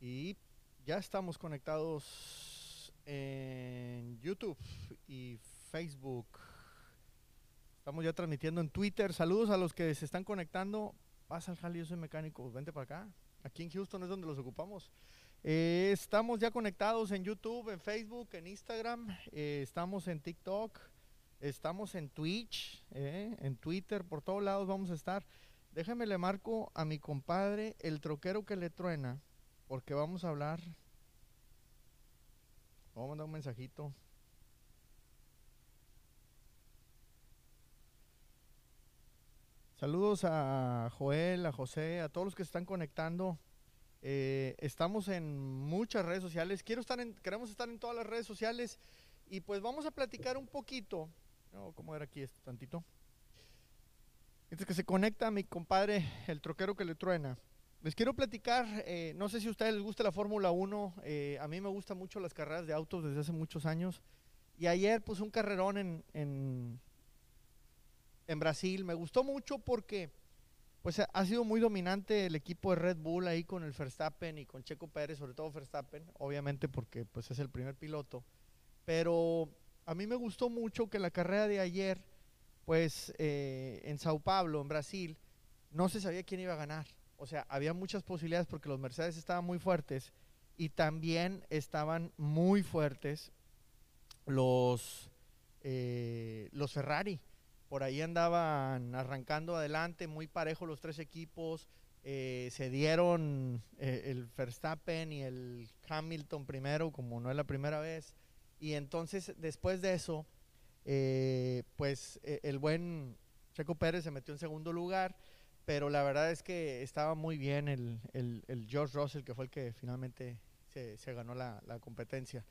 Y ya estamos conectados en YouTube y Facebook. Estamos ya transmitiendo en Twitter. Saludos a los que se están conectando. Pasa al jale, yo soy mecánico. Vente para acá. Aquí en Houston es donde los ocupamos. Eh, estamos ya conectados en YouTube, en Facebook, en Instagram. eh, estamos en TikTok. Estamos en Twitch, eh, en Twitter. Por todos lados vamos a estar. Déjame le marco a mi compadre, el troquero que le truena, porque vamos a hablar. Vamos a mandar un mensajito. Saludos a Joel, a José, a todos los que se están conectando. Eh, estamos en muchas redes sociales. Quiero estar en, queremos estar en todas las redes sociales y pues vamos a platicar un poquito. No, ¿Cómo era aquí esto tantito? Este que se conecta a mi compadre, el troquero que le truena. Les quiero platicar, eh, no sé si a ustedes les gusta la Fórmula 1, eh, a mí me gustan mucho las carreras de autos desde hace muchos años. Y ayer pues un carrerón en, en, Brasil, me gustó mucho porque pues ha sido muy dominante el equipo de Red Bull ahí con el Verstappen y con Checo Pérez, sobre todo Verstappen, obviamente porque pues es el primer piloto. Pero a mí me gustó mucho que la carrera de ayer, pues eh, en Sao Paulo, en Brasil, no se sabía quién iba a ganar. O sea, había muchas posibilidades porque los Mercedes estaban muy fuertes y también estaban muy fuertes los, eh, los Ferrari. Por ahí andaban arrancando adelante, muy parejo los tres equipos. eh, se dieron eh, el Verstappen y el Hamilton primero, como no es la primera vez. Y entonces, después de eso, eh, pues eh, el buen Checo Pérez se metió en segundo lugar, pero la verdad es que estaba muy bien el, el- el George Russell, que fue el que finalmente se, se ganó la, la competencia.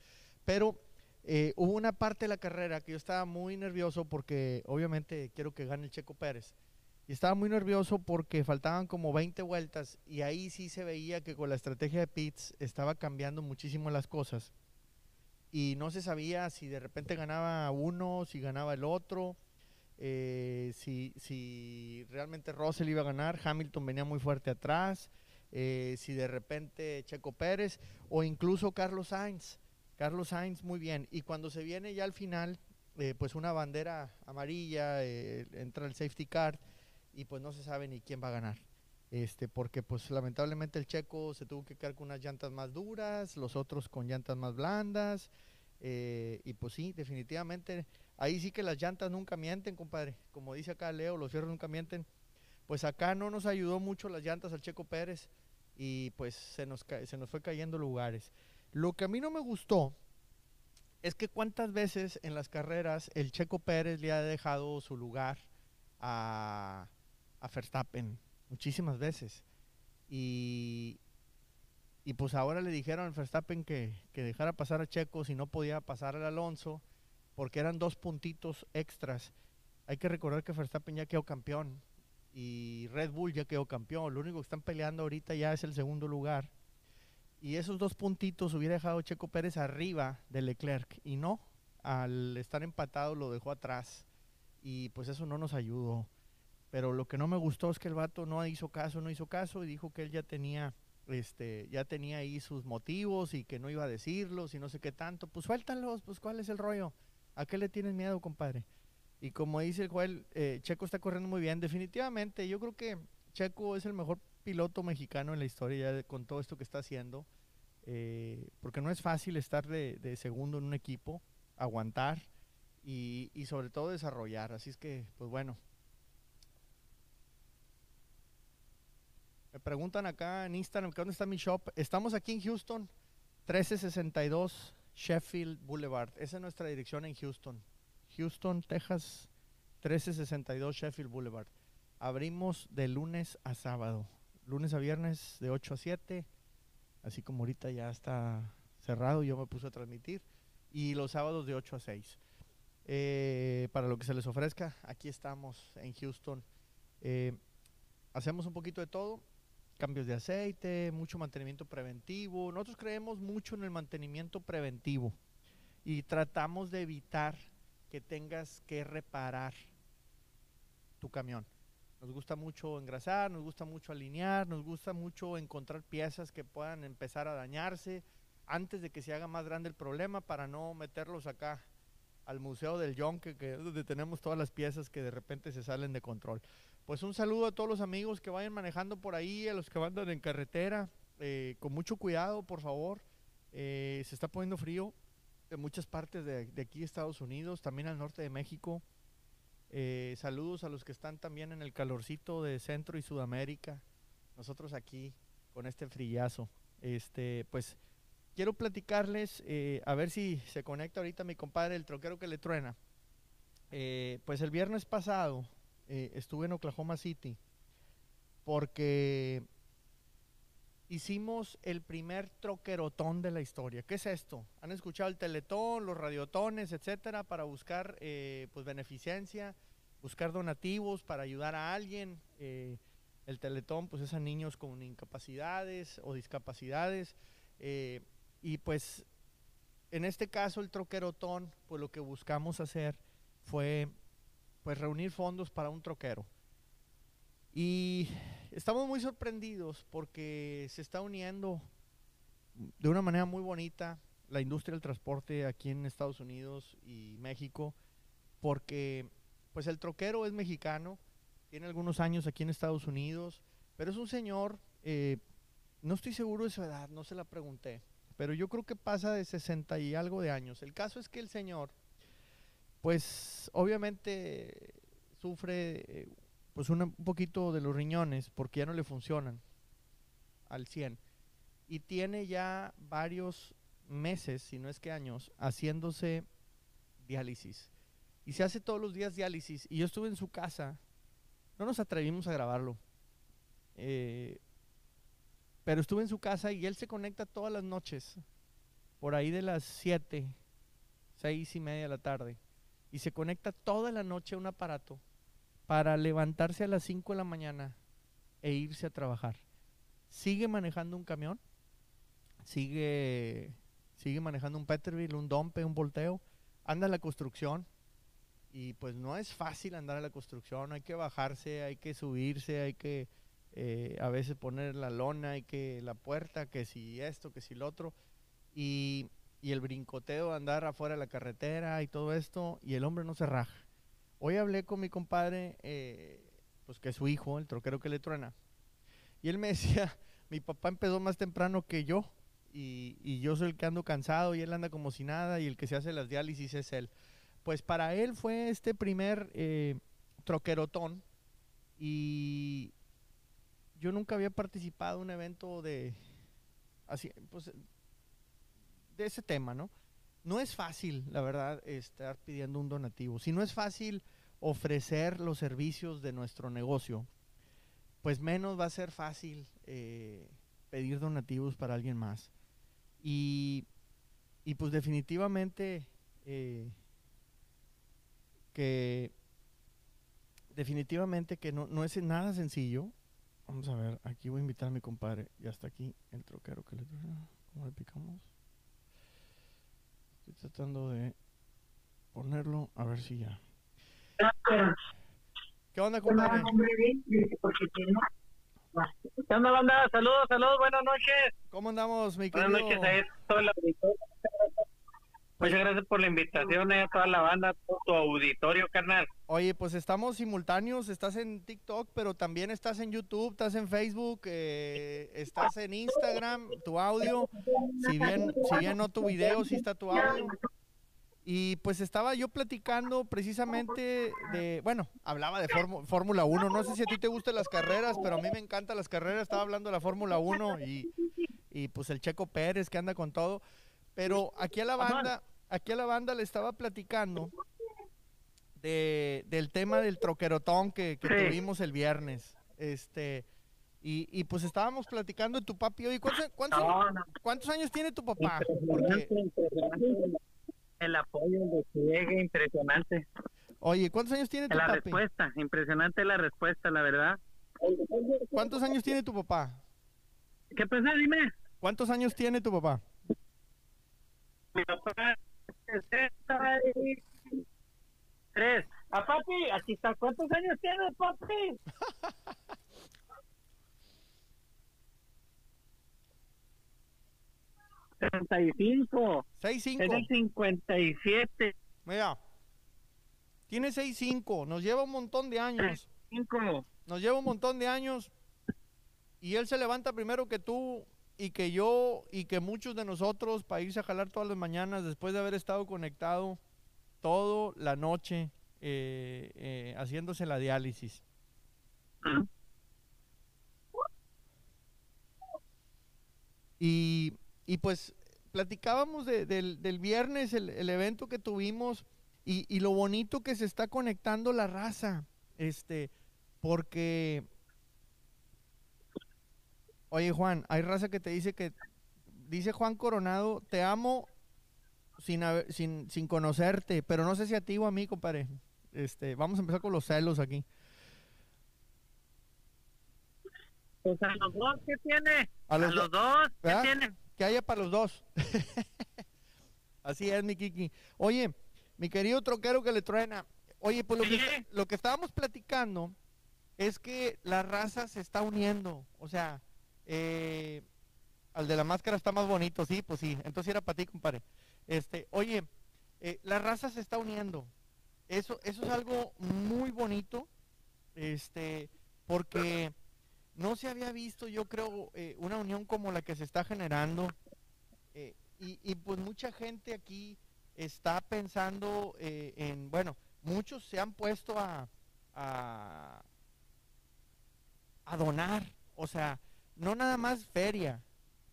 Pero eh, hubo una parte de la carrera que yo estaba muy nervioso porque obviamente quiero que gane el Checo Pérez. Y estaba muy nervioso porque faltaban como 20 vueltas y ahí sí se veía que con la estrategia de Pitts estaba cambiando muchísimo las cosas. Y no se sabía si de repente ganaba uno, si ganaba el otro, eh, si, si realmente Russell iba a ganar, Hamilton venía muy fuerte atrás, eh, si de repente Checo Pérez o incluso Carlos Sainz. Carlos Sainz muy bien. Y cuando se viene ya al final, eh, pues una bandera amarilla, entra el safety car y pues no se sabe ni quién va a ganar. Este, porque pues lamentablemente el checo se tuvo que quedar con unas llantas más duras, los otros con llantas más blandas. y pues sí, definitivamente, ahí sí que las llantas nunca mienten, compadre. Como dice acá Leo, los fierros nunca mienten. Pues acá no nos ayudó mucho las llantas al Checo Pérez y pues se nos, se nos fue cayendo lugares. Lo que a mí no me gustó es que cuántas veces en las carreras el Checo Pérez le ha dejado su lugar a, a Verstappen, muchísimas veces. Y, y pues ahora le dijeron al Verstappen que, que dejara pasar a Checo si no podía pasar al Alonso, porque eran dos puntitos extras. Hay que recordar que Verstappen ya quedó campeón y Red Bull ya quedó campeón. Lo único que están peleando ahorita ya es el segundo lugar. Y esos dos puntitos hubiera dejado Checo Pérez arriba de Leclerc y no, al estar empatado lo dejó atrás y pues eso no nos ayudó. Pero lo que no me gustó es que el vato no hizo caso, no hizo caso y dijo que él ya tenía este ya tenía ahí sus motivos y que no iba a decirlos y no sé qué tanto. Pues suéltalos, pues cuál es el rollo. ¿A qué le tienes miedo, compadre? Y como dice el Joel, eh, Checo está corriendo muy bien. Definitivamente, yo creo que Checo es el mejor piloto mexicano en la historia ya de- con todo esto que está haciendo. eh, porque no es fácil estar de, de segundo en un equipo, aguantar y, y sobre todo desarrollar. Así es que, pues bueno. Me preguntan acá en Instagram dónde está mi shop. Estamos aquí en Houston, 1362 Sheffield Boulevard. Esa es nuestra dirección en Houston. Houston, Texas, 1362 Sheffield Boulevard. Abrimos de lunes a sábado. Lunes a viernes de 8 a 7. Así como ahorita ya está cerrado, yo me puse a transmitir. Y los sábados de 8 a 6. Eh, para lo que se les ofrezca, aquí estamos en Houston. Eh, hacemos un poquito de todo. Cambios de aceite, mucho mantenimiento preventivo. Nosotros creemos mucho en el mantenimiento preventivo y tratamos de evitar que tengas que reparar tu camión. Nos gusta mucho engrasar, nos gusta mucho alinear, nos gusta mucho encontrar piezas que puedan empezar a dañarse antes de que se haga más grande el problema para no meterlos acá al Museo del Yonke, que donde tenemos todas las piezas que de repente se salen de control. Pues un saludo a todos los amigos que vayan manejando por ahí, a los que van en carretera, eh, con mucho cuidado, por favor. Eh, se está poniendo frío en muchas partes de, aquí, Estados Unidos, también al norte de México. Eh, saludos a los que están también en el calorcito de Centro y Sudamérica. Nosotros aquí con este frillazo. Este, pues quiero platicarles, eh, a ver si se conecta ahorita mi compadre, el troquero que le truena. Pues el viernes pasado estuve en Oklahoma City porque hicimos el primer troquerotón de la historia. ¿Qué es esto? ¿Han escuchado el teletón, los radiotones, etcétera, para buscar eh, pues beneficencia, buscar donativos para ayudar a alguien? Eh, el teletón pues es a niños con incapacidades o discapacidades. Eh, y pues en este caso el troquerotón, pues lo que buscamos hacer fue pues reunir fondos para un troquero. Y estamos muy sorprendidos porque se está uniendo de una manera muy bonita la industria del transporte aquí en Estados Unidos y México, porque pues el troquero es mexicano, tiene algunos años aquí en Estados Unidos, pero es un señor, eh, no estoy seguro de su edad, no se la pregunté, pero yo creo que pasa de 60 y algo de años. El caso es que el señor, pues obviamente sufre eh, pues un poquito de los riñones porque ya no le funcionan al 100. Y tiene ya varios meses, si no es que años, haciéndose diálisis. Y se hace todos los días diálisis. Y yo estuve en su casa, no nos atrevimos a grabarlo. Eh, pero estuve en su casa y él se conecta todas las noches, por ahí de las 7, 6 y media de la tarde. Y se conecta toda la noche a un aparato para levantarse a las 5 de la mañana e irse a trabajar. Sigue manejando un camión, sigue, sigue manejando un Peterbilt, un Dompe, un volteo, anda en la construcción y pues no es fácil andar en la construcción, hay que bajarse, hay que subirse, hay que eh, a veces poner la lona, hay que la puerta, que si esto, que si lo otro y, y el brincoteo, andar afuera de la carretera y todo esto y el hombre no se raja Hoy hablé con mi compadre, eh, pues que es su hijo, el troquero que le truena. Y él me decía, mi papá empezó más temprano que yo. Y, yo soy el que ando cansado y él anda como si nada y el que se hace las diálisis es él. Pues para él fue este primer eh, troquerotón y yo nunca había participado en un evento de así, pues, de ese tema, ¿no? no es fácil, la verdad, estar pidiendo un donativo. Si no es fácil ofrecer los servicios de nuestro negocio, pues menos va a ser fácil eh, pedir donativos para alguien más. Y, pues definitivamente eh, que definitivamente que no, no es nada sencillo. Vamos a ver, aquí voy a invitar a mi compadre. Ya está aquí el troquero que le... ¿Cómo le picamos? Estoy tratando de ponerlo a ver si ya. ¿Qué onda, compadre? ¿Qué onda, banda? Saludos, saludos, buenas noches. ¿Cómo andamos, mi querido? Buenas noches a todo el auditorio. Muchas gracias por la invitación eh, a toda la banda, tu auditorio, carnal. Oye, pues estamos simultáneos, estás en TikTok, pero también estás en YouTube, estás en Facebook, eh, estás en Instagram, tu audio, si bien, si bien no tu video, sí está tu audio. Y pues estaba yo platicando precisamente de, bueno, hablaba de Fórmula 1, no sé si a ti te gustan las carreras, pero a mí me encantan las carreras, estaba hablando de la Fórmula 1 y, y pues el Checo Pérez que anda con todo. Pero aquí a la banda, aquí a la banda le estaba platicando de, del tema del troquerotón que, tuvimos el viernes. Este, y, pues estábamos platicando de tu papi hoy. ¿Cuántos, cuántos, años tiene tu papá? El apoyo de llegue, impresionante. Oye, ¿cuántos años tiene tu la papi? La respuesta, impresionante la respuesta, la verdad. ¿Cuántos años tiene tu papá? ¿Qué pasa? Dime. ¿Cuántos años tiene tu papá? Mi papá tres. A papi, aquí está. ¿Cuántos años tienes, papi? Treinta y cinco. Seis cinco. Tiene cincuenta y siete. Mira, tiene seis cinco. Nos lleva un montón de años. Cinco. Nos lleva un montón de años. Y él se levanta primero que tú y que yo y que muchos de nosotros para irse a jalar todas las mañanas después de haber estado conectado toda la noche eh, eh, haciéndose la diálisis. Y, y pues platicábamos de- del, del viernes, el, el evento que tuvimos y, y lo bonito que se está conectando la raza. Este, porque, oye Juan, hay raza que te dice que, dice Juan Coronado, te amo sin, haber- sin, sin conocerte, pero no sé si a ti o a mí, compadre. Este, vamos a empezar con los celos aquí. Pues a los dos, ¿qué tiene? A A los los, do- dos, ¿qué ¿verdad? tiene? que haya para los dos. Así es, mi Kiki. Oye, mi querido troquero que le truena. Oye, pues lo que, lo que estábamos platicando es que la raza se está uniendo. O sea, eh, al de la máscara está más bonito, sí, pues sí. Entonces era para ti, compadre. Este, oye, eh, la raza se está uniendo. Eso, eso es algo muy bonito. Este, porque no se había visto, yo creo, eh, una unión como la que se está generando. eh, y, y, pues mucha gente aquí está pensando en, bueno, muchos se han puesto a, a, a donar, o sea, no nada más feria,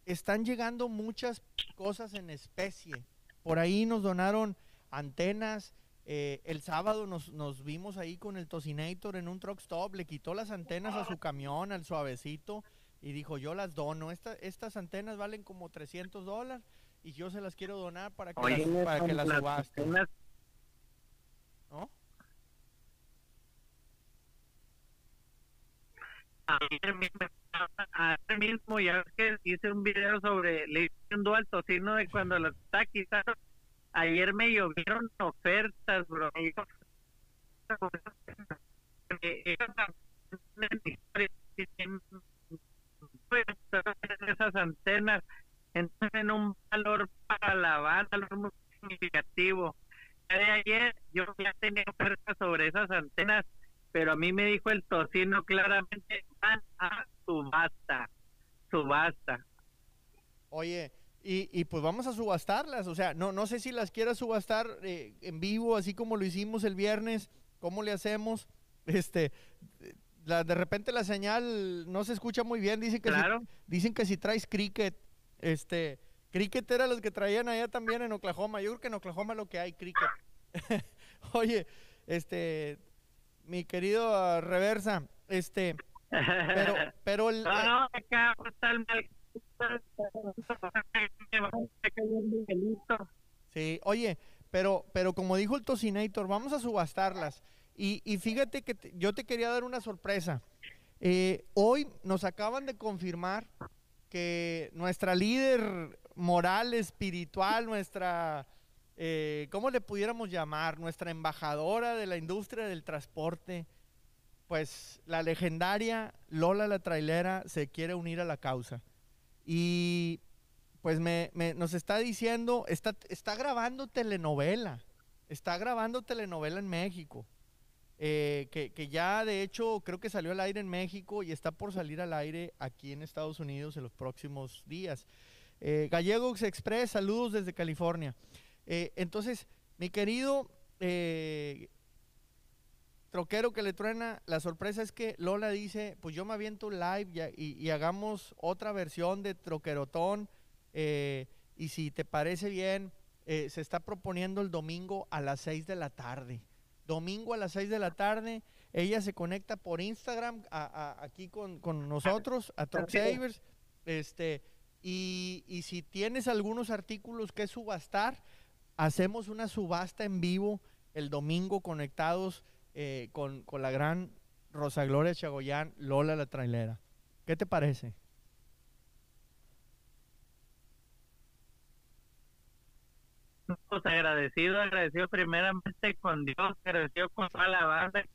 están llegando muchas cosas en especie. Por ahí nos donaron antenas, eh, el sábado nos, nos vimos ahí con el Tocinator en un truck stop, le quitó las antenas a su camión, al suavecito, y dijo, yo las dono. Esta- estas antenas valen como 300 dólares y yo se las quiero donar para que Oye, las, para que las las subasten. antenas ¿no? Ayer mismo, ayer mismo ya que hice un video sobre le hice al tocino de cuando está quitando. Ayer me llovieron ofertas, bro. Yo- Eh, esas antenas tienen un valor para la banda, muy significativo. Ya de ayer yo ya tenía ofertas sobre esas antenas pero a mí me dijo el tocino claramente van a subasta, subasta. Oye, y, y pues vamos a subastarlas, o sea, no, no sé si las quieras subastar eh, en vivo, así como lo hicimos el viernes, ¿cómo le hacemos? Este, la, de repente la señal no se escucha muy bien, dicen que, si- dicen que si traes cricket, este, cricket era los que traían allá también en Oklahoma, yo creo que en Oklahoma lo que hay, cricket. Oye, este, mi querido ah, Reversa, este, pero, pero el... no, eh, no, acá está el mal. Sí, oye, pero, pero como dijo el Tocinator, vamos a subastarlas. Y, y fíjate que te- yo te quería dar una sorpresa. Eh, hoy nos acaban de confirmar que nuestra líder moral, espiritual, nuestra, eh, ¿cómo le pudiéramos llamar? Nuestra embajadora de la industria del transporte, pues la legendaria Lola la trailera se quiere unir a la causa. Y pues me, me- nos está diciendo, está, está grabando telenovela, está grabando telenovela en México, eh, que, que ya de hecho creo que salió al aire en México y está por salir al aire aquí en Estados Unidos en los próximos días. Eh, Gallegos Express, saludos desde California. Eh, entonces, mi querido eh, troquero que le truena, la sorpresa es que Lola dice, pues yo me aviento un live y, y- y hagamos otra versión de Troquerotón. eh, y si te parece bien, se está proponiendo el domingo a las 6 de la tarde. Domingo a las 6 de la tarde, ella se conecta por Instagram a- a- aquí con, con nosotros, a Truck Savers. Este, y, y si tienes algunos artículos que subastar, hacemos una subasta en vivo el domingo conectados eh, con, con la gran Rosa Gloria Chagoyán, Lola la trailera. ¿Qué te parece? Pues agradecido, agradecido primeramente con Dios, agradecido con toda la banda. y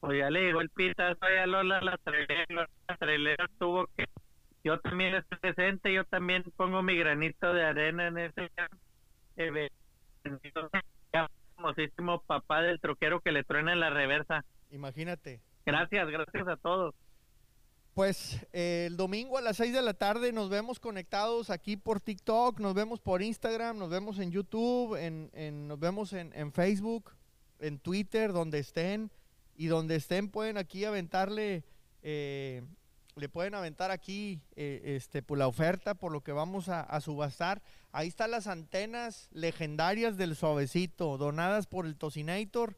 Pues, ya le llegó el pitazo a Lola la trailera, la trailera tuvo que yo también estoy presente, yo también pongo mi granito de arena en ese evento. Famosísimo papá del troquero que le truena en la reversa. Imagínate. Gracias, gracias a todos. Pues eh, el domingo a las 6 de la tarde nos vemos conectados aquí por TikTok, nos vemos por Instagram, nos vemos en YouTube, en, nos vemos en, en, Facebook, en Twitter, donde estén. Y donde estén pueden aquí aventarle, eh, le pueden aventar aquí eh, este, por la oferta, por lo que vamos a, subastar. Ahí están las antenas legendarias del suavecito, donadas por el Tocinator.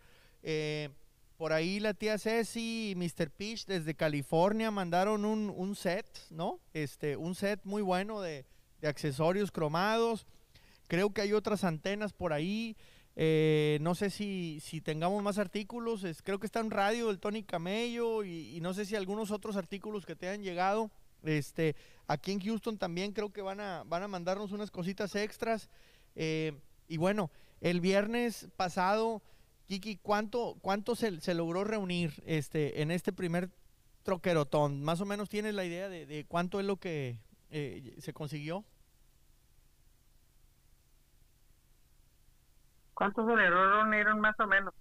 Por ahí la tía Ceci y Mr. Peach desde California mandaron un, set, ¿no? Este, un set muy bueno de, accesorios cromados. Creo que hay otras antenas por ahí. Eh, no sé si, tengamos más artículos. creo que está en radio del Tony Camello y, no sé si algunos otros artículos que te han llegado. Este, aquí en Houston también creo que van a, van a mandarnos unas cositas extras. Eh, y bueno, el viernes pasado Kiki, ¿cuánto, cuánto se, se, logró reunir este, en este primer troquerotón? ¿Más o menos tienes la idea de, cuánto es lo que eh, se consiguió? ¿Cuánto se le reunieron más o menos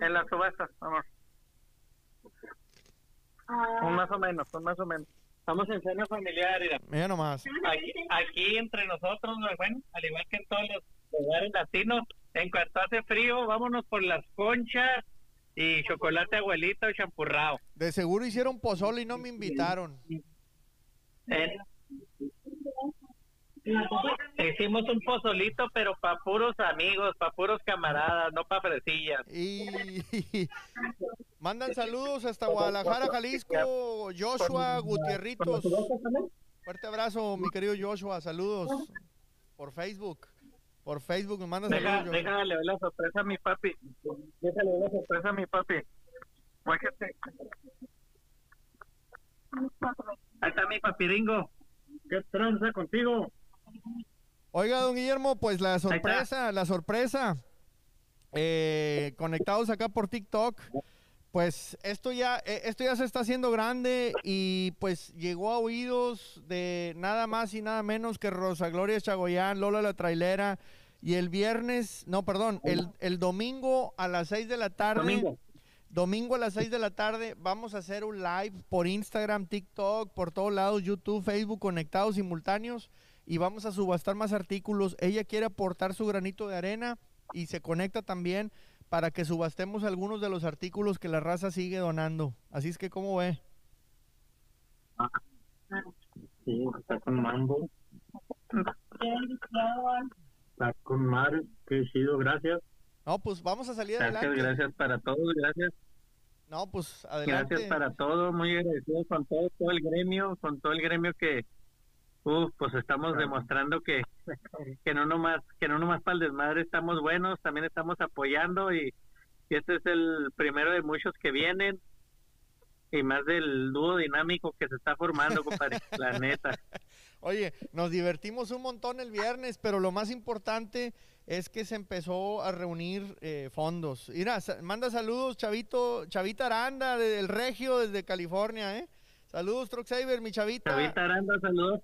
en la subasta, amor? Ah. Un más o menos, un más o menos. Estamos en cena familiar, mira. nomás. Aquí, aquí entre nosotros, bueno, al igual que en todos los lugares latinos, en cuanto hace frío, vámonos por las conchas y chocolate abuelito champurrado. De seguro hicieron pozole y no me invitaron. Eh, hicimos un pozolito, pero para puros amigos, para puros camaradas, no para fresillas. Y mandan saludos hasta Guadalajara, Jalisco, Joshua Gutierritos. Fuerte abrazo, mi querido Joshua, saludos por Facebook. Por Facebook me manda Deja, saludos. Déjale ver la sorpresa a mi papi. Déjale ver la sorpresa a mi papi. Ahí está mi papiringo. ¿Qué tranza contigo? Oiga, don Guillermo, pues la sorpresa, la sorpresa. Eh, conectados acá por TikTok. Pues esto ya, eh, esto ya se está haciendo grande y pues llegó a oídos de nada más y nada menos que Rosa Gloria Chagoyán, Lola la trailera. Y el viernes, no, perdón, el, el domingo a las 6 de la tarde. Domingo. Domingo a las 6 de la tarde vamos a hacer un live por Instagram, TikTok, por todos lados, YouTube, Facebook, conectados simultáneos. Y vamos a subastar más artículos. Ella quiere aportar su granito de arena y se conecta también para que subastemos algunos de los artículos que la raza sigue donando. Así es que, ¿cómo ve? Sí, está con mambo. Está con mar, qué chido, gracias. No, pues vamos a salir gracias, adelante. Gracias para todos, gracias. No, pues adelante. Gracias para todos, muy agradecidos con todo, todo el gremio, con todo el gremio que, Uf, pues estamos demostrando que, que no nomás que no nomás para el desmadre estamos buenos, también estamos apoyando y, este es el primero de muchos que vienen y más del dúo dinámico que se está formando, compadre, la neta. Oye, nos divertimos un montón el viernes, pero lo más importante es que se empezó a reunir eh, fondos. Mira, manda saludos, Chavito, Chavita Aranda del Regio desde California, ¿eh? Saludos, Truck mi chavita. Chavita Aranda, saludos,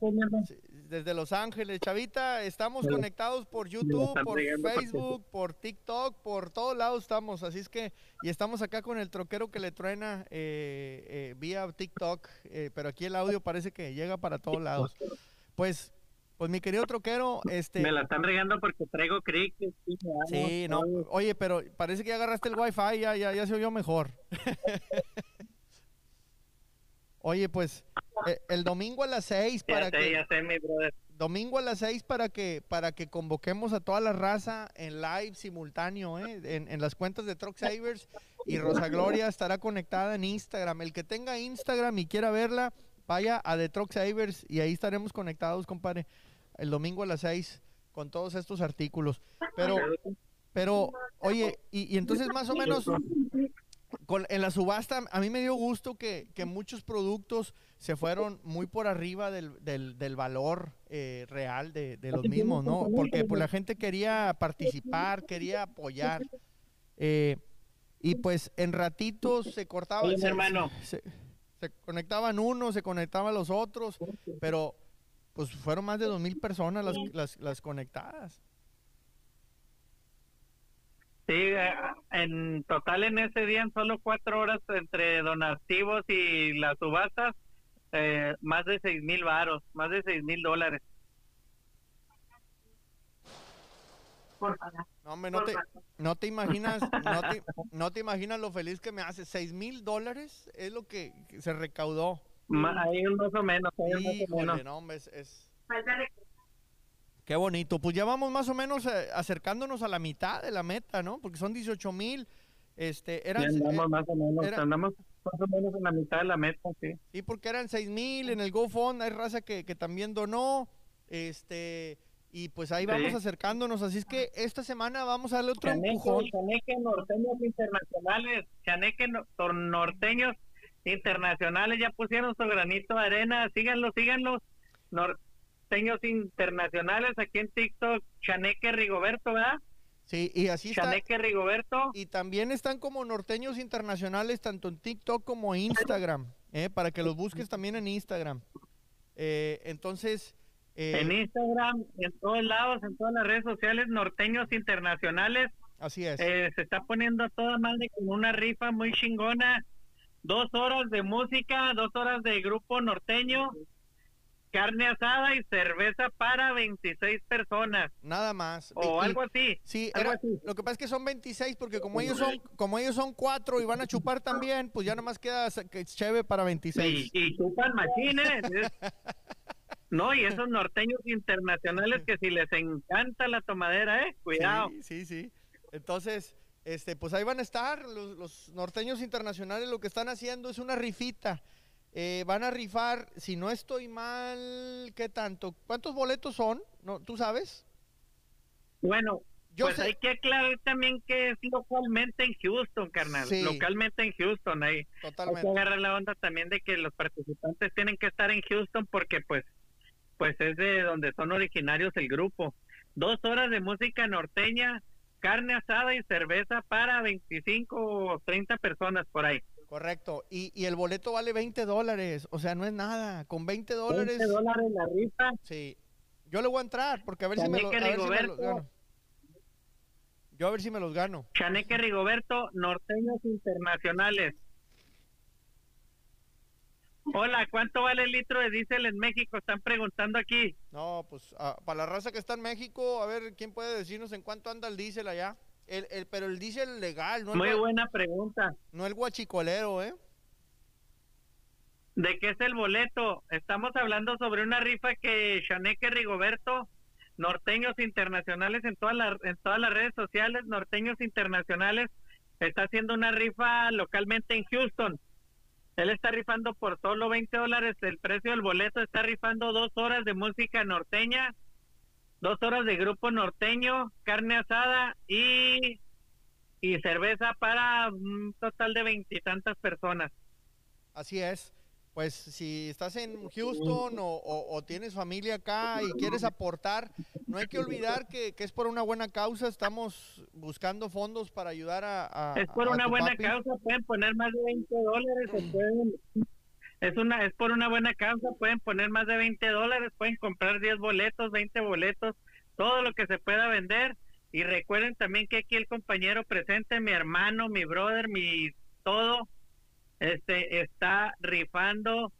Desde Los Ángeles. Chavita, estamos conectados por YouTube, por Facebook, por TikTok, por todos lados estamos. Así es que, y estamos acá con el troquero que le truena eh, eh, vía TikTok, eh, pero aquí el audio parece que llega para todos lados. Pues, pues mi querido troquero, este... Me la están regando porque traigo crick. Sí, no, oye, pero parece que ya agarraste el wifi, ya, ya, ya se oyó mejor. Oye, pues eh, el domingo a las seis para que domingo a las seis para que para que convoquemos a toda la raza en live simultáneo, ¿eh? en, las cuentas de Truck Savers y Rosa Gloria estará conectada en Instagram. El que tenga Instagram y quiera verla, vaya a The Truck Savers y ahí estaremos conectados, compadre, el domingo a las seis con todos estos artículos. Pero pero oye, y, y entonces más o menos en la subasta, a mí me dio gusto que, muchos productos se fueron muy por arriba del, valor eh, real de, los mismos, ¿no? Porque pues, la gente quería participar, quería apoyar. Eh, y pues en ratitos se cortaba. hermano. Se conectaban unos, se conectaban los otros, pero pues fueron más de dos mil personas las, las, las conectadas. Sí, en total en ese día, en solo cuatro horas entre donativos y las subastas, eh, más de seis mil varos, más de seis mil dólares. No, hombre, no te, no te imaginas, no te, no te imaginas lo feliz que me hace. Seis mil dólares es lo que se recaudó. Ahí más o menos, ahí más o Híjole, menos. no, hombre, es, es- Qué bonito. Pues ya vamos más o menos eh, acercándonos a la mitad de la meta, ¿no? Porque son 18 mil. Este, Ya eran, andamos eh, más o menos, era- andamos más o menos en la mitad de la meta, sí. sí, porque eran 6 mil en el GoFund. Hay raza que, que también donó. Este, y pues ahí vamos Sí. acercándonos. Así es que esta semana vamos a darle otro Chaneque, empujón. Chaneque norteños internacionales, Chaneque no- norteños internacionales ya pusieron su granito de arena, síganlo, síganlo, norteños internacionales aquí en TikTok, Chaneque Rigoberto, ¿verdad? Sí, y así está. Chaneque Rigoberto, Y también están como norteños internacionales, tanto en TikTok como Instagram, ¿eh? para que los busques también en Instagram. Eh, entonces, eh, en Instagram, en todos lados, en todas las redes sociales, norteños internacionales, así es. Eh, se está poniendo toda madre con una rifa muy chingona. Dos horas de música, dos horas de grupo norteño, carne asada y cerveza para 26 personas Nada más. o Y- algo así. Sí, algo era- así. lo que pasa es que son 26 porque como ellos son como ellos son cuatro y van a chupar también, pues ya nomás queda chévere para 26. Y, y chupan machines. Es- No, y esos norteños internacionales que si les encanta la tomadera, eh, cuidado. Sí, sí, sí. Entonces, este, pues ahí van a estar los, los norteños internacionales. Lo que están haciendo es una rifita. Eh, van a rifar, si no estoy mal, ¿qué tanto? ¿Cuántos boletos son? ¿No, ¿Tú sabes? Bueno, Yo pues sé- hay que aclarar también que es localmente en Houston, carnal. Sí. Localmente en Houston, ahí. Hay que Totalmente. agarrar la onda también de que los participantes tienen que estar en Houston porque pues pues es de donde son originarios el grupo. Dos horas de música norteña, carne asada y cerveza para 25 o 30 personas por ahí. Correcto. Y, y el boleto vale 20 dólares. O sea, no es nada. Con 20 dólares. 20 dólares la rifa. Sí. Yo le voy a entrar porque a ver si me, lo- a Chaneque ver si me los gano. Yo a ver si me los gano. Chaneque Rigoberto, norteños internacionales. Hola, ¿cuánto vale el litro de diésel en México? Están preguntando aquí. No, pues ah, para la raza que está en México, a ver quién puede decirnos en cuánto anda el diésel allá. El, el, pero el diésel legal, no el, Muy gua- buena pregunta. no el guachicolero, ¿eh? ¿De qué es el boleto? Estamos hablando sobre una rifa que Chaneque Rigoberto, norteños internacionales en todas las en todas las redes sociales, norteños internacionales, está haciendo una rifa localmente en Houston. Él está rifando por solo 20 dólares el precio del boleto, está rifando dos horas de música norteña, dos horas de grupo norteño, carne asada y, y cerveza para un total de veintitantas personas. Así es. Pues si estás en Houston o, o- o tienes familia acá y quieres aportar, no hay que olvidar que, que es por una buena causa. Estamos buscando fondos para ayudar a... a- Es por a una buena papi. causa, pueden poner más de 20 dólares, o pueden, es una es por una buena causa, pueden poner más de 20 dólares, pueden comprar 10 boletos, 20 boletos, todo lo que se pueda vender. Y recuerden también que aquí el compañero presente, mi hermano, mi brother, mi todo, este está rifando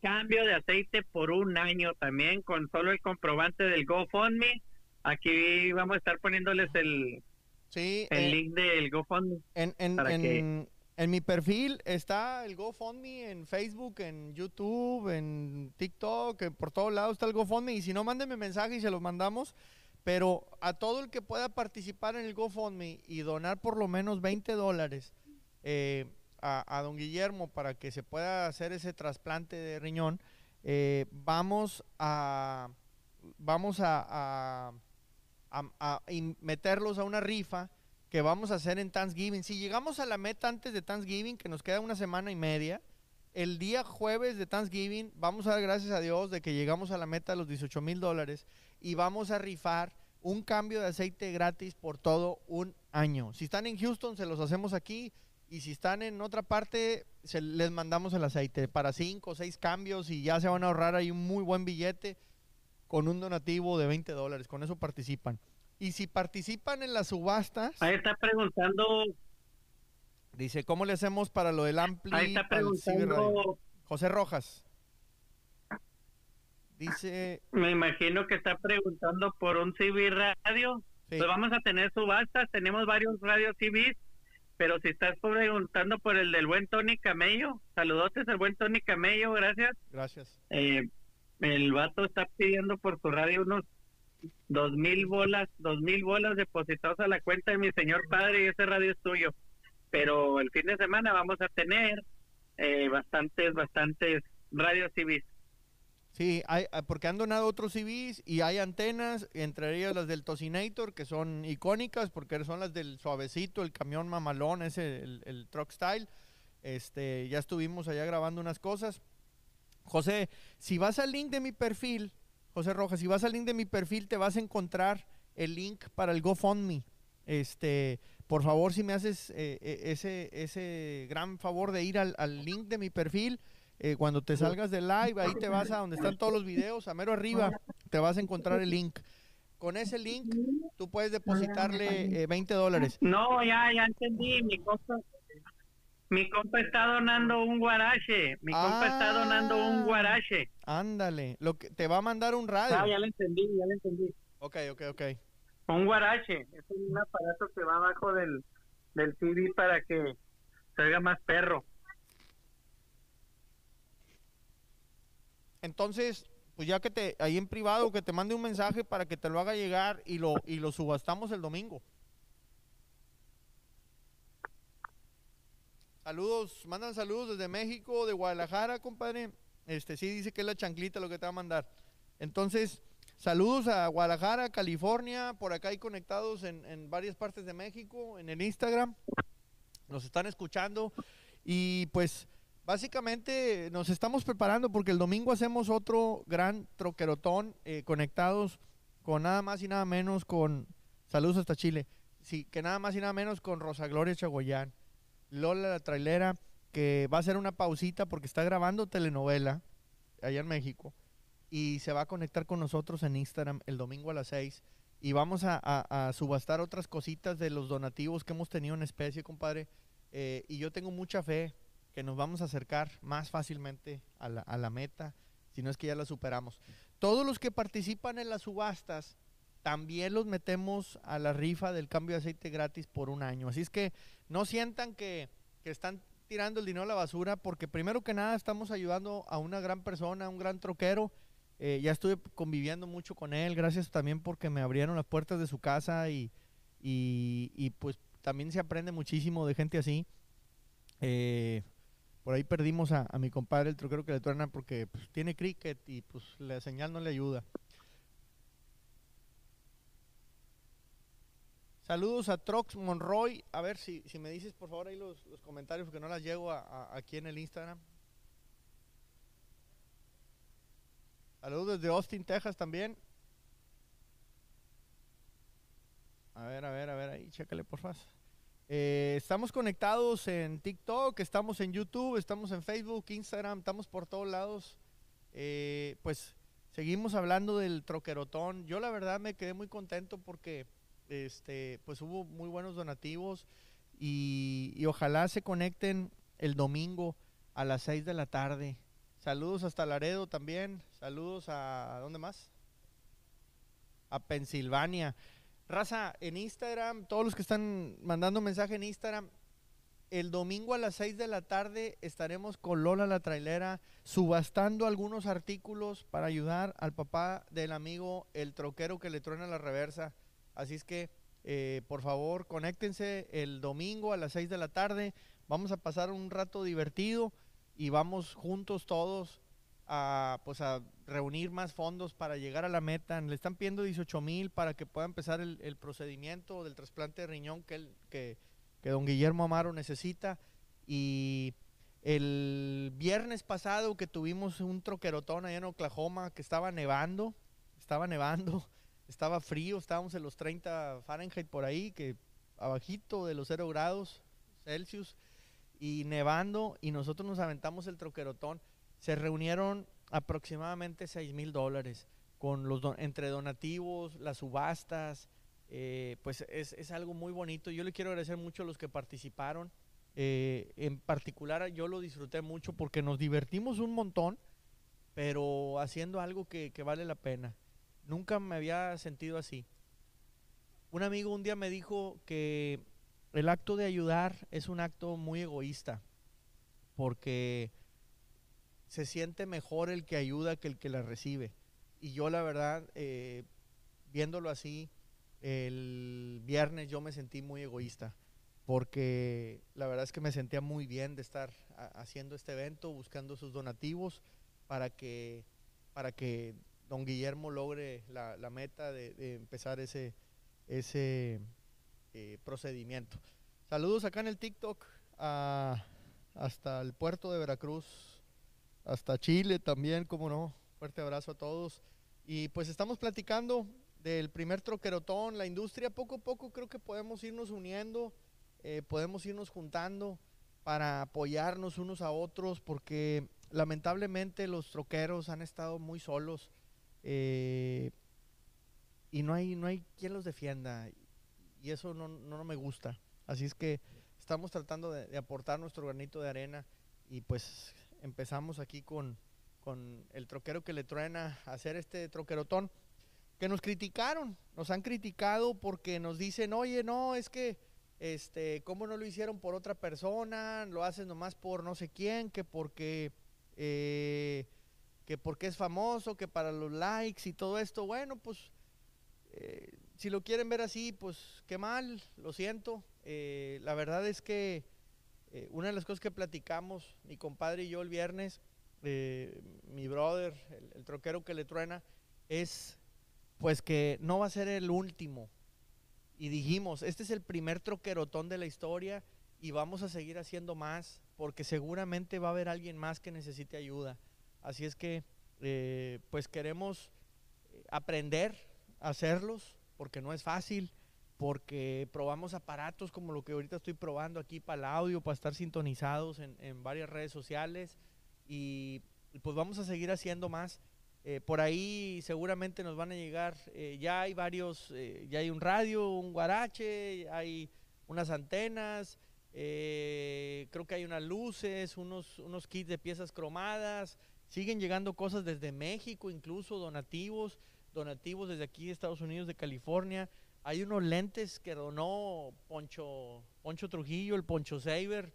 cambio de aceite por un año también con solo el comprobante del GoFundMe. Aquí vamos a estar poniéndoles el, Sí, el eh, link del GoFundMe. En, en, para que- en, mi perfil está el GoFundMe en Facebook, en YouTube, en TikTok, por todos lados está el GoFundMe. Y si no, mándenme mensaje y se los mandamos. Pero a todo el que pueda participar en el GoFundMe y donar por lo menos 20 dólares eh, a, don Guillermo para que se pueda hacer ese trasplante de riñón, eh, vamos a vamos a, a- a- meterlos a una rifa que vamos a hacer en Thanksgiving. Si llegamos a la meta antes de Thanksgiving, que nos queda una semana y media, el día jueves de Thanksgiving vamos a dar gracias a Dios de que llegamos a la meta de los 18 mil dólares y vamos a rifar un cambio de aceite gratis por todo un año. Si están en Houston, se los hacemos aquí Y si están en otra parte, se, les mandamos el aceite para cinco o seis cambios y ya se van a ahorrar ahí un muy buen billete con un donativo de 20 dólares. Con eso participan. Y si participan en las subastas. Ahí está preguntando. Dice, ¿cómo le hacemos para lo del Ampli? Ahí está preguntando. José Rojas. Dice. Me imagino que está preguntando por un CB radio. Pues vamos a tener subastas. Tenemos varios radios CBs pero si estás preguntando por el del buen Tony Camello, saludotes al buen Tony Camello, gracias. Gracias. Eh, el vato está pidiendo por su radio unos dos mil bolas, dos mil bolas depositados a la cuenta de mi señor padre y ese radio es tuyo. Pero el fin de semana vamos a tener eh, bastantes, bastantes radios civiles. Sí, hay, ah, porque han donado otros CVs y hay antenas, entre ellas las del Tocinator, que son icónicas porque son las del suavecito, el camión mamalón, ese, el, el truck style. Este, ya estuvimos allá grabando unas cosas. José, si vas al link de mi perfil, José Rojas, si vas al link de mi perfil, te vas a encontrar el link para el GoFundMe. Este, por favor, si me haces eh, eh, ese, ese gran favor de ir al, al link de mi perfil eh, cuando te salgas del live, ahí te vas a donde están todos los videos, a mero arriba, te vas a encontrar el link. Con ese link, tú puedes depositarle 20 eh, dólares. No, ya, ya entendí. Mi compa, mi compa está donando un guarache. Mi compa está donando un ah, guarache. Ándale, lo que te va a mandar un radio. Ah, ya lo entendí, ya lo entendí. Ok, ok, ok. Un guarache, es un aparato que va abajo del, del CD para que salga más perro. Entonces, pues ya que te, ahí en privado, que te mande un mensaje para que te lo haga llegar y lo, y lo subastamos el domingo. Saludos, mandan saludos desde México, de Guadalajara, compadre. Este sí dice que es la chanclita lo que te va a mandar. Entonces, saludos a Guadalajara, California, por acá hay conectados en, en varias partes de México, en el Instagram. Nos están escuchando. Y pues Básicamente nos estamos preparando porque el domingo hacemos otro gran troquerotón eh, conectados con nada más y nada menos con, saludos hasta Chile, sí, que nada más y nada menos con Rosa Gloria Chagoyán, Lola la trailera, que va a hacer una pausita porque está grabando telenovela allá en México y se va a conectar con nosotros en Instagram el domingo a las 6 y vamos a, subastar otras cositas de los donativos que hemos tenido en especie, compadre. Eh, y yo tengo mucha fe que nos vamos a acercar más fácilmente a la, a la meta, si no es que ya la superamos. Todos los que participan en las subastas, también los metemos a la rifa del cambio de aceite gratis por un año. Así es que no sientan que, que están tirando el dinero a la basura, porque primero que nada estamos ayudando a una gran persona, a un gran troquero. Eh, ya estuve conviviendo mucho con él, gracias también porque me abrieron las puertas de su casa y, y, pues también se aprende muchísimo de gente así. Eh, por ahí perdimos a, mi compadre, el troquero que le truena, porque pues, tiene cricket y pues la señal no le ayuda. Saludos a Trox Monroy. A ver si, si me dices por favor ahí los, comentarios, porque no las llego aquí en el Instagram. Saludos desde Austin, Texas también. A ver, a ver, a ver ahí, chécale por favor. Eh, estamos conectados en TikTok, estamos en YouTube, estamos en Facebook, Instagram, estamos por todos lados. Eh, pues seguimos hablando del troquerotón. Yo la verdad me quedé muy contento porque este, pues hubo muy buenos donativos y, ojalá se conecten el domingo a las 6 de la tarde. Saludos hasta Laredo también. Saludos a, ¿a ¿dónde más? A Pensilvania. Raza, en Instagram, todos los que están mandando mensaje en Instagram, el domingo a las 6 de la tarde estaremos con Lola la trailera subastando algunos artículos para ayudar al papá del amigo el troquero que le truena la reversa. Así es que, eh, por favor, conéctense el domingo a las 6 de la tarde. Vamos a pasar un rato divertido y vamos juntos todos a, pues a reunir más fondos para llegar a la meta. Le están pidiendo 18 mil para que pueda empezar el, procedimiento del trasplante de riñón que, el, que, que don Guillermo Amaro necesita. Y el viernes pasado que tuvimos un troquerotón allá en Oklahoma que estaba nevando, estaba nevando, estaba frío, estábamos en los 30 Fahrenheit por ahí, que abajito de los 0 grados Celsius. y nevando y nosotros nos aventamos el troquerotón. Se reunieron aproximadamente 6 mil dólares con los entre donativos, las subastas, eh, pues es, es, algo muy bonito. Yo le quiero agradecer mucho a los que participaron. Eh, en particular yo lo disfruté mucho porque nos divertimos un montón, pero haciendo algo que, que vale la pena. Nunca me había sentido así. Un amigo un día me dijo que el acto de ayudar es un acto muy egoísta, porque se siente mejor el que ayuda que el que la recibe y yo la verdad, eh, viéndolo así, el viernes yo me sentí muy egoísta, porque la verdad es que me sentía muy bien de estar haciendo este evento, buscando sus donativos para que, para que don Guillermo logre la, meta de, empezar ese, ese eh, procedimiento. Saludos acá en el TikTok hasta el puerto de Veracruz, hasta Chile también, como no. Fuerte abrazo a todos. Y pues estamos platicando del primer troquerotón, la industria. Poco a poco creo que podemos irnos uniendo, eh, podemos irnos juntando para apoyarnos unos a otros, porque lamentablemente los troqueros han estado muy solos eh, y no hay, no hay quien los defienda. Y eso no, no, me gusta. Así es que estamos tratando de aportar nuestro granito de arena y pues empezamos aquí con con el troquero que le truena hacer este troquerotón, que nos criticaron, nos han criticado porque nos dicen, oye, no, es que, este, ¿cómo no lo hicieron por otra persona? Lo hacen nomás por no sé quién, que porque, que porque es famoso, que para los likes y todo esto. Bueno, pues, eh, si lo quieren ver así, pues qué mal, lo siento. Eh, la verdad es que una de las cosas que platicamos, mi compadre y yo el viernes, mi brother, el, troquero que le truena, es pues que no va a ser el último. Y dijimos, este es el primer troquerotón de la historia y vamos a seguir haciendo más porque seguramente va a haber alguien más que necesite ayuda. Así es que eh, pues queremos aprender a hacerlos porque no es fácil, porque probamos aparatos como lo que ahorita estoy probando aquí para el audio, para estar sintonizados en, varias redes sociales y pues vamos a seguir haciendo más. Eh, por ahí seguramente nos van a llegar, eh, ya hay varios, ya hay un radio, un guarache, hay unas antenas, creo que hay unas luces, unos, unos kits de piezas cromadas, siguen llegando cosas desde México, incluso donativos, donativos desde aquí de Estados Unidos, de California. Hay unos lentes que donó Poncho, Poncho Trujillo, el Poncho Saber,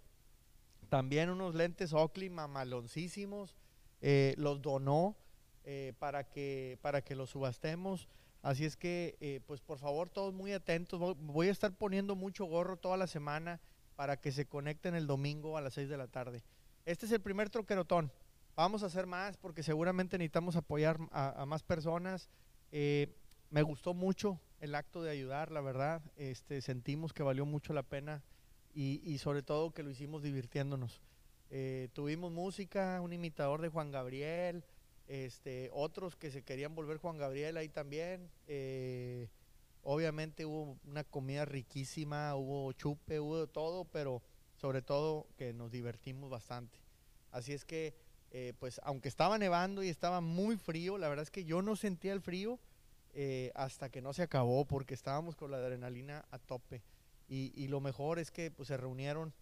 también unos lentes Oakley mamaloncísimos. Eh, los donó eh, para, que, para que los subastemos. Así es que, eh, pues por favor, todos muy atentos. Voy a estar poniendo mucho gorro toda la semana para que se conecten el domingo a las 6 de la tarde. Este es el primer troquerotón. Vamos a hacer más porque seguramente necesitamos apoyar a, más personas. me gustó mucho el acto de ayudar, la verdad. Este, sentimos que valió mucho la pena y, sobre todo que lo hicimos divirtiéndonos. Eh, tuvimos música, un imitador de Juan Gabriel, este, otros que se querían volver Juan Gabriel ahí también. Eh, obviamente hubo una comida riquísima, hubo chupe, hubo todo, pero sobre todo que nos divertimos bastante. Así es que, eh, pues aunque estaba nevando y estaba muy frío, la verdad es que yo no sentía el frío hasta que no se acabó porque estábamos con la adrenalina a tope. Y, lo mejor es que pues, se reunieron,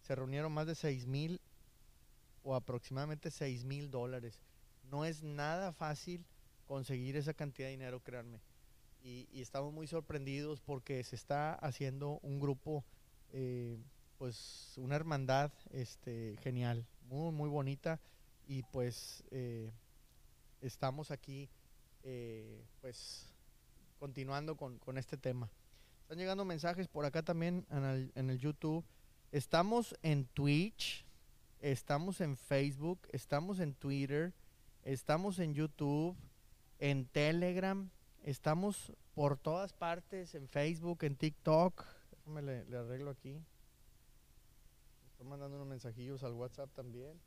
se reunieron más de 6 mil o aproximadamente 6 mil dólares. No es nada fácil conseguir esa cantidad de dinero, créanme. Y, estamos muy sorprendidos porque se está haciendo un grupo, eh, pues una hermandad este, genial, muy, muy bonita. Y pues eh, estamos aquí, eh, pues continuando con, con este tema. Están llegando mensajes por acá también en el, YouTube. Estamos en Twitch, estamos en Facebook, estamos en Twitter, estamos en YouTube, en Telegram, estamos por todas partes, en Facebook, en TikTok. Déjame le, le arreglo aquí. Estoy mandando unos mensajillos al WhatsApp también.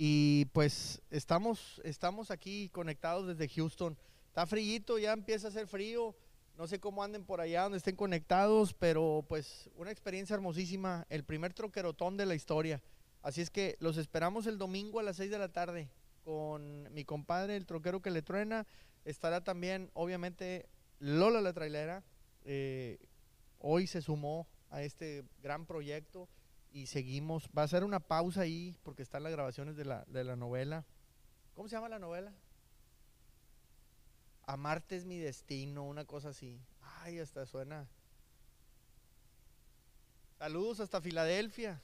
Y pues estamos, estamos aquí conectados desde Houston. está frío, ya empieza a hacer frío. No sé cómo anden por allá donde estén conectados, pero pues una experiencia hermosísima, el primer troquerotón de la historia. Así es que los esperamos el domingo a las 6 de la tarde con mi compadre, el troquero que le truena. Estará también, obviamente, Lola la trailera. Eh, hoy se sumó a este gran proyecto y seguimos. Va a ser una pausa ahí porque están las grabaciones de la, de la novela. ¿Cómo se llama la novela? Amarte es mi destino, una cosa así. Ay, hasta suena. Saludos hasta Filadelfia.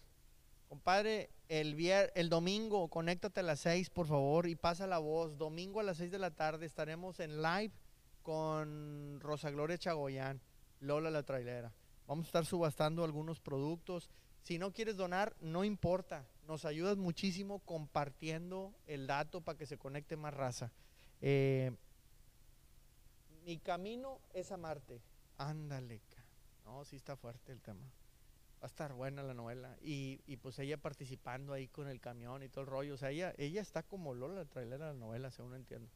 Compadre, el, el domingo, conéctate a las 6, por favor, y pasa la voz. Domingo a las 6 de la tarde estaremos en live con Rosa Gloria Chagoyán, Lola la trailera. Vamos a estar subastando algunos productos. Si no quieres donar, no importa. Nos ayudas muchísimo compartiendo el dato para que se conecte más raza. Eh, mi camino es amarte. Ándale. No, sí está fuerte el tema. Va a estar buena la novela. Y, y, pues ella participando ahí con el camión y todo el rollo. O sea, ella, ella está como Lola, la trailera de la novela, según entiendo.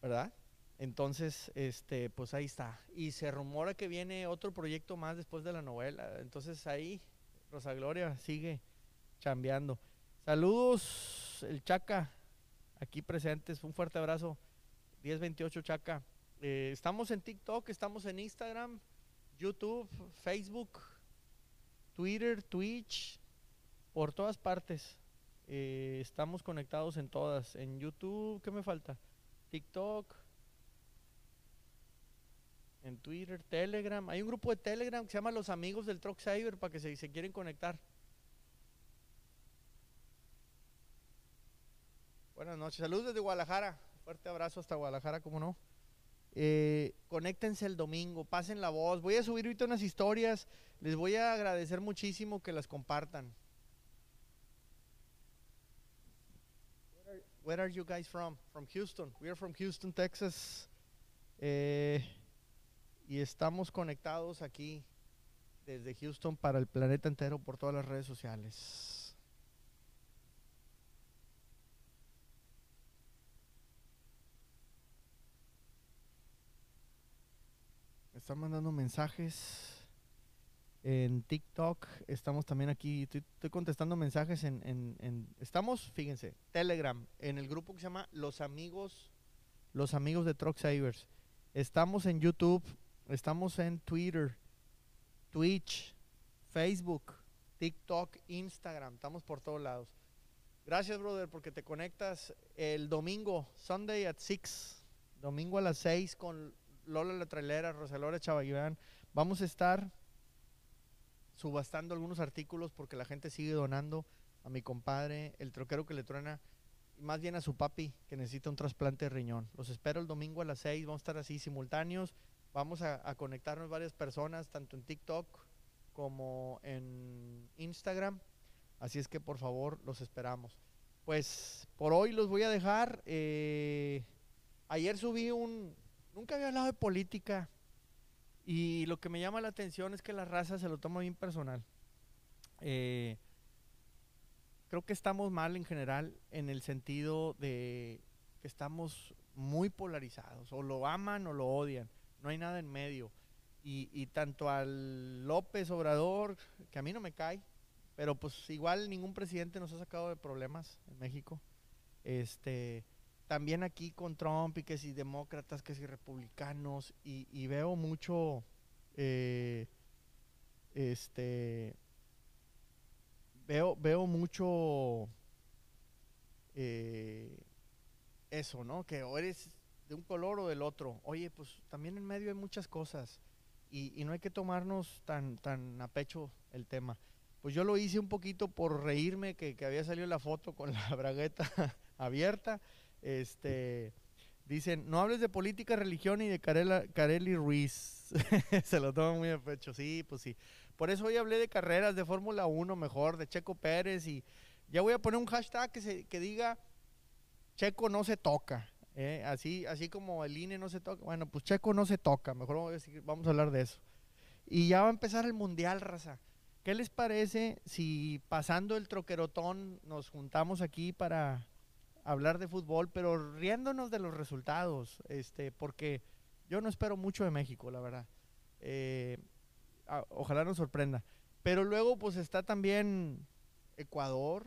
¿Verdad? Entonces, este, pues ahí está. Y se rumora que viene otro proyecto más después de la novela. Entonces ahí, Rosa Gloria sigue chambeando. Saludos, el Chaca, aquí presentes. Un fuerte abrazo. 1028 Chaca. Eh, estamos en TikTok, estamos en Instagram, YouTube, Facebook, Twitter, Twitch, por todas partes. Eh, estamos conectados en todas. En YouTube, ¿qué me falta? TikTok, en Twitter, Telegram. Hay un grupo de Telegram que se llama Los Amigos del Truck Cyber para que se, quieren conectar. Buenas noches. Saludos desde Guadalajara. Fuerte abrazo hasta Guadalajara, como no. Eh, conéctense el domingo, pasen la voz. Voy a subir ahorita unas historias. Les voy a agradecer muchísimo que las compartan. Where are, you guys from? From Houston. We are from Houston, Texas. Eh, y estamos conectados aquí desde Houston para el planeta entero por todas las redes sociales. están mandando mensajes en TikTok. Estamos también aquí. Estoy, contestando mensajes en, en, Estamos, fíjense, Telegram, en el grupo que se llama Los Amigos, Los Amigos de Truck Savers. Estamos en YouTube, estamos en Twitter, Twitch, Facebook, TikTok, Instagram. Estamos por todos lados. Gracias, brother, porque te conectas el domingo, Sunday at 6. Domingo a las 6 con Lola la trailera, Rosalora Chavaguibán, vamos a estar subastando algunos artículos porque la gente sigue donando a mi compadre, el troquero que le truena, más bien a su papi que necesita un trasplante de riñón. Los espero el domingo a las 6, vamos a estar así simultáneos, vamos a, conectarnos varias personas, tanto en TikTok como en Instagram, así es que por favor los esperamos. Pues por hoy los voy a dejar. Eh, ayer subí un, Nunca había hablado de política y lo que me llama la atención es que la raza se lo toma bien personal. Eh, creo que estamos mal en general en el sentido de que estamos muy polarizados, o lo aman o lo odian, no hay nada en medio. Y, y, tanto al López Obrador, que a mí no me cae, pero pues igual ningún presidente nos ha sacado de problemas en México. Este, también aquí con Trump y que si demócratas, que si republicanos, y, veo mucho, eh, este, veo, veo mucho eh, eso, ¿no? Que o eres de un color o del otro. Oye, pues también en medio hay muchas cosas y, no hay que tomarnos tan, tan a pecho el tema. Pues yo lo hice un poquito por reírme que, que había salido la foto con la bragueta abierta este, dicen, no hables de política, religión y de Carelli Ruiz. Se lo toma muy a pecho. Sí, pues sí. Por eso hoy hablé de carreras de Fórmula 1 mejor, de Checo Pérez y ya voy a poner un hashtag que, se, que diga Checo no se toca. ¿Eh? Así, así como el INE no se toca. Bueno, pues Checo no se toca. Mejor vamos a, decir, vamos a hablar de eso. Y ya va a empezar el Mundial, raza. ¿Qué les parece si pasando el troquerotón nos juntamos aquí para hablar de fútbol, pero riéndonos de los resultados, este, porque yo no espero mucho de México, la verdad. Eh, ojalá nos sorprenda. Pero luego, pues está también Ecuador,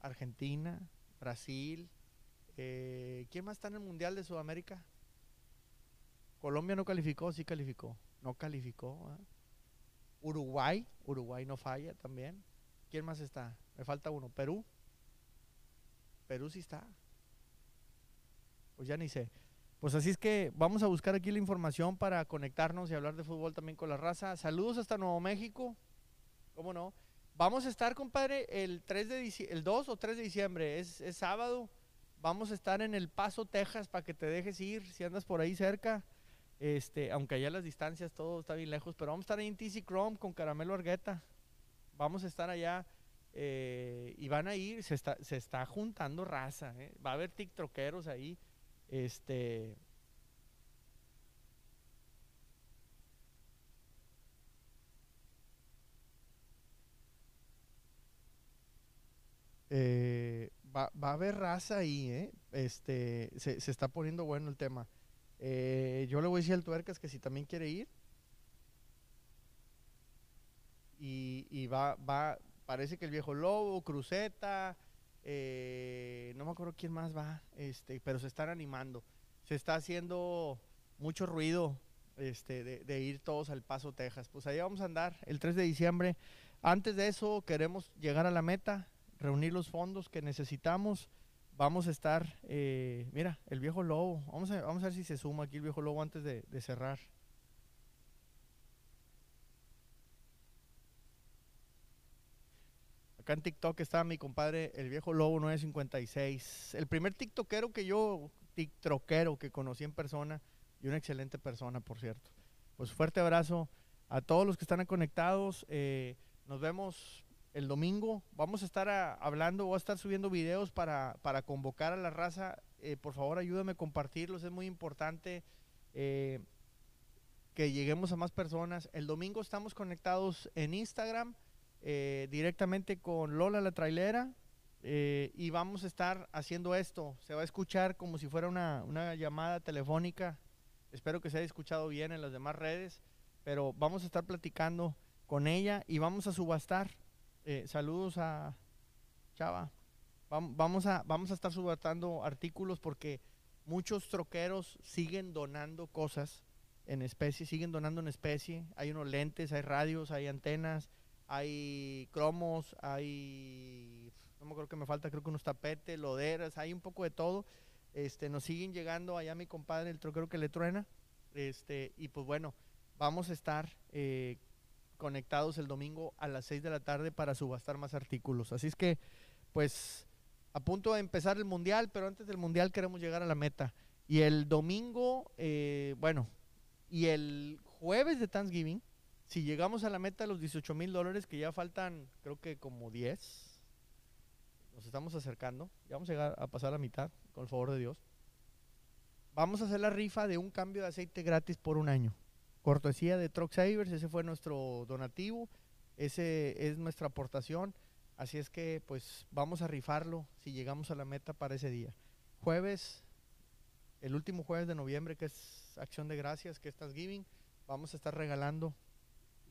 Argentina, Brasil. Eh, ¿Quién más está en el Mundial de Sudamérica? Colombia no calificó, sí calificó. No calificó. Uruguay, Uruguay no falla también. ¿Quién más está? Me falta uno. Perú. Perú sí está. Pues ya ni sé. Pues así es que vamos a buscar aquí la información para conectarnos y hablar de fútbol también con la raza. Saludos hasta Nuevo México. ¿Cómo no? Vamos a estar, compadre, el 3 de el 2 o 3 de diciembre, es sábado. Vamos a estar en El Paso, Texas, para que te dejes ir si andas por ahí cerca. Este, aunque allá las distancias todo está bien lejos, pero vamos a estar ahí en TC Chrome con Caramelo Argueta. Vamos a estar allá eh, y van a ir, se está, se está juntando raza, eh. va a haber tiktokeros ahí. Este. Eh, va, va, a haber raza ahí, ¿eh? Este, se, se está poniendo bueno el tema. Eh, yo le voy a decir al Tuercas que si también quiere ir. Y, y va, va, parece que el viejo Lobo, Cruceta, eh, no me acuerdo quién más va, este, pero se están animando. Se está haciendo mucho ruido este, de, de, ir todos al Paso, Texas. Pues ahí vamos a andar el 3 de diciembre. Antes de eso queremos llegar a la meta, reunir los fondos que necesitamos vamos a estar, eh, mira, el viejo lobo. Vamos a, vamos a ver si se suma aquí el viejo lobo antes de, cerrar. Acá en TikTok está mi compadre, el viejo lobo 956. El primer TikTokero que yo, TikTokero que conocí en persona y una excelente persona, por cierto. Pues fuerte abrazo a todos los que están conectados. Eh, nos vemos el domingo. Vamos a estar hablando, voy a estar subiendo videos para, convocar a la raza. Eh, por favor, ayúdame a compartirlos, es muy importante eh, que lleguemos a más personas. El domingo estamos conectados en Instagram eh, directamente con Lola la trailera y vamos a estar haciendo esto. Se va a escuchar como si fuera una, una llamada telefónica. Espero que se haya escuchado bien en las demás redes, pero vamos a estar platicando con ella y vamos a subastar eh, saludos a Chava. Vamos a, vamos a estar subatando artículos porque muchos troqueros siguen donando cosas en especie, siguen donando en especie. Hay unos lentes, hay radios, hay antenas, hay cromos, hay, no me acuerdo que me falta, creo que unos tapetes, loderas, hay un poco de todo. Este, nos siguen llegando allá mi compadre, el troquero que le truena. Este, y pues bueno, vamos a estar eh, conectados el domingo a las 6 de la tarde para subastar más artículos. Así es que, pues, a punto de empezar el mundial, pero antes del mundial queremos llegar a la meta. Y el domingo, eh, bueno, y el jueves de Thanksgiving, si llegamos a la meta de los 18 mil dólares, que ya faltan, creo que como 10, nos estamos acercando, ya vamos a llegar a pasar la mitad, con el favor de Dios. Vamos a hacer la rifa de un cambio de aceite gratis por un año cortesía de Truck Savers, ese fue nuestro donativo, ese es nuestra aportación, así es que pues vamos a rifarlo si llegamos a la meta para ese día. Jueves, el último jueves de noviembre, que es Acción de Gracias, que es Thanksgiving, vamos a estar regalando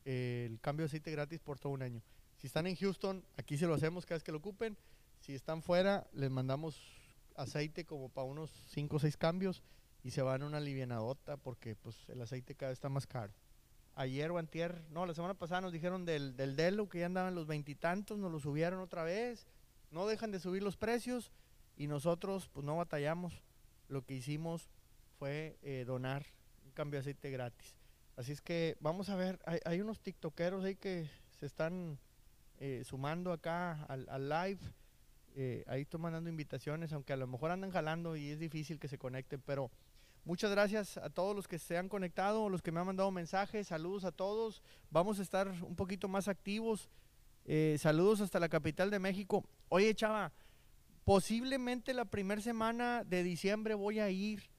el cambio de aceite gratis por todo un año. Si están en Houston, aquí se lo hacemos cada vez que lo ocupen. Si están fuera, les mandamos aceite como para unos 5 o 6 cambios y se van a una livianadota porque pues el aceite cada vez está más caro. Ayer o antier, no, la semana pasada nos dijeron del, del Delo que ya andaban los veintitantos, nos lo subieron otra vez, no dejan de subir los precios y nosotros pues no batallamos. Lo que hicimos fue eh, donar un cambio de aceite gratis. Así es que vamos a ver, hay, unos tiktokeros ahí que se están eh, sumando acá al, al live. Eh, ahí estoy mandando invitaciones, aunque a lo mejor andan jalando y es difícil que se conecten, pero Muchas gracias a todos los que se han conectado, los que me han mandado mensajes, saludos a todos. Vamos a estar un poquito más activos. Eh, saludos hasta la capital de México. Oye, chava, posiblemente la primera semana de diciembre voy a ir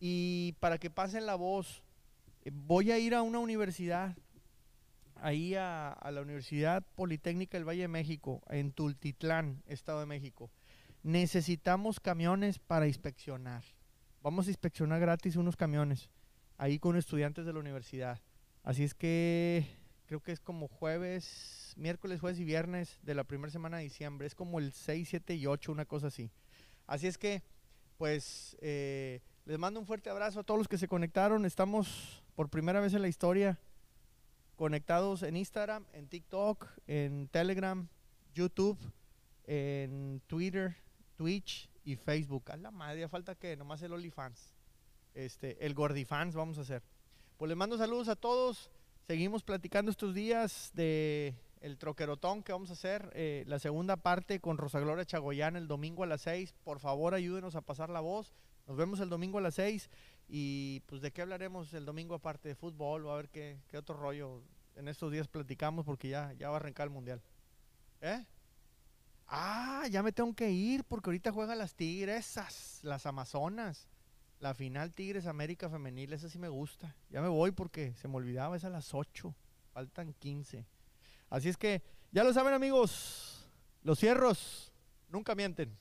y para que pasen la voz, eh, voy a ir a una universidad, ahí a, a la Universidad Politécnica del Valle de México, en Tultitlán, Estado de México. necesitamos camiones para inspeccionar. Vamos a inspeccionar gratis unos camiones ahí con estudiantes de la universidad. Así es que creo que es como jueves, miércoles, jueves y viernes de la primera semana de diciembre. Es como el 6, 7 y 8, una cosa así. Así es que, pues, eh, les mando un fuerte abrazo a todos los que se conectaron. Estamos por primera vez en la historia conectados en Instagram, en TikTok, en Telegram, YouTube, en Twitter, Twitch y Facebook. A la madre, falta que nomás el OnlyFans. Este, el Gordifans vamos a hacer. Pues les mando saludos a todos. Seguimos platicando estos días de el troquerotón que vamos a hacer, eh, la segunda parte con Rosa Gloria Chagoyán el domingo a las 6. Por favor, ayúdenos a pasar la voz. Nos vemos el domingo a las 6 y pues de qué hablaremos el domingo aparte de fútbol o a ver qué, qué otro rollo en estos días platicamos porque ya, ya va a arrancar el mundial. ¿Eh? Ah, ya me tengo que ir porque ahorita juegan las Tigresas, las Amazonas. La final Tigres América Femenil, esa sí me gusta. Ya me voy porque se me olvidaba, es a las 8. Faltan 15. Así es que, ya lo saben amigos, los cierros nunca mienten.